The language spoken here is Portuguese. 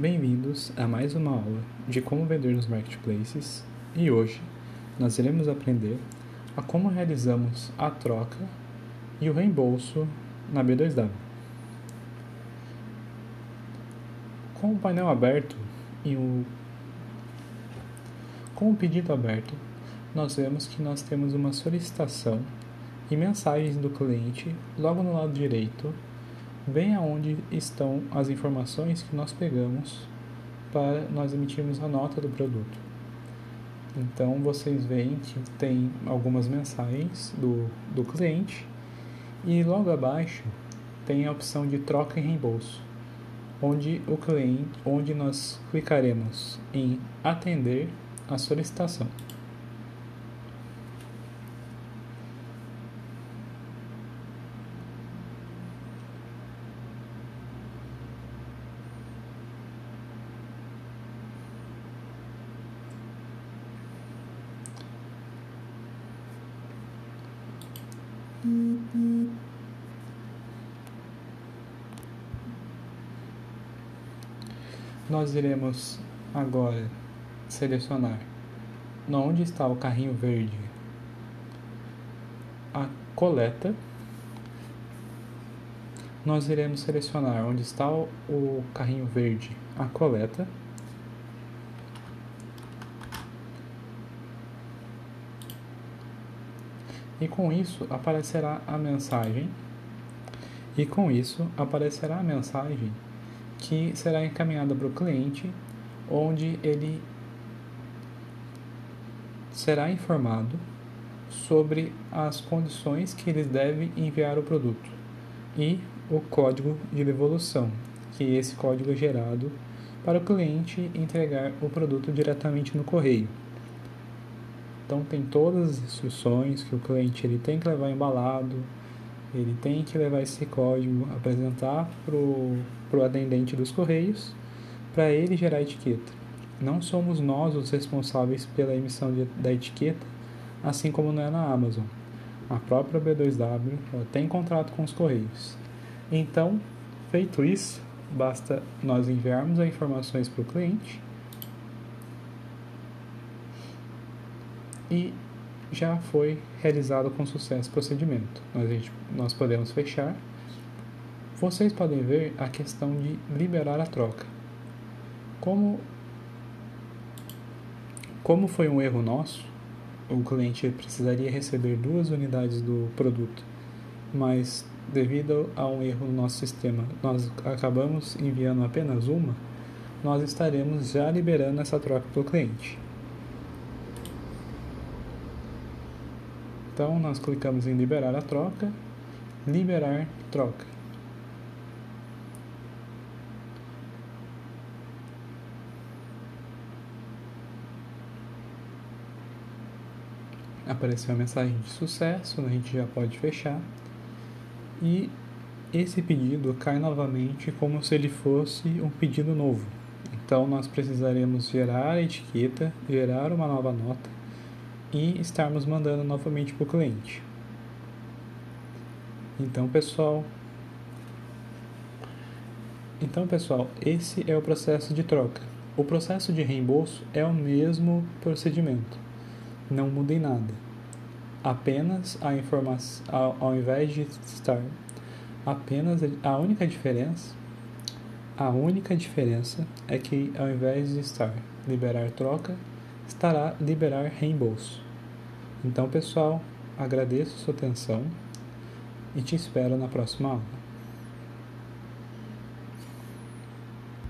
Bem-vindos a mais uma aula de como vender nos marketplaces e hoje nós iremos aprender a como realizamos a troca e o reembolso na B2W. Com o painel aberto e o com o pedido aberto, nós vemos que nós temos uma solicitação e mensagens do cliente logo no lado direito bem aonde estão as informações que nós pegamos para nós emitirmos a nota do produto. Então vocês veem que tem algumas mensagens do, do cliente e logo abaixo tem a opção de troca e reembolso, onde o cliente, onde nós clicaremos em atender a solicitação. Nós iremos agora selecionar onde está o carrinho verde a coleta. Nós iremos selecionar onde está o carrinho verde a coleta. E com isso aparecerá a mensagem. E com isso aparecerá a mensagem que será encaminhada para o cliente, onde ele será informado sobre as condições que eles devem enviar o produto e o código de devolução, que esse código é gerado para o cliente entregar o produto diretamente no correio. Então tem todas as instruções que o cliente ele tem que levar embalado, ele tem que levar esse código, apresentar para o atendente dos correios, para ele gerar a etiqueta. Não somos nós os responsáveis pela emissão de, da etiqueta, assim como não é na Amazon. A própria B2W tem contrato com os correios. Então, feito isso, basta nós enviarmos as informações para o cliente e já foi realizado com sucesso o procedimento. Nós, gente, nós podemos fechar. Vocês podem ver a questão de liberar a troca. Como, como foi um erro nosso, o cliente precisaria receber duas unidades do produto, mas devido a um erro no nosso sistema, nós acabamos enviando apenas uma, nós estaremos já liberando essa troca para o cliente. Então, nós clicamos em liberar a troca, liberar troca. Apareceu a mensagem de sucesso, a gente já pode fechar. E esse pedido cai novamente como se ele fosse um pedido novo. Então nós precisaremos gerar a etiqueta, gerar uma nova nota e estarmos mandando novamente para o cliente. Então, pessoal, então, pessoal, esse é o processo de troca. O processo de reembolso é o mesmo procedimento. Não muda em nada. Apenas a informação, ao, ao invés de estar apenas a única diferença, a única diferença é que ao invés de estar liberar troca, estará liberar reembolso. Então, pessoal, agradeço sua atenção e te espero na próxima aula.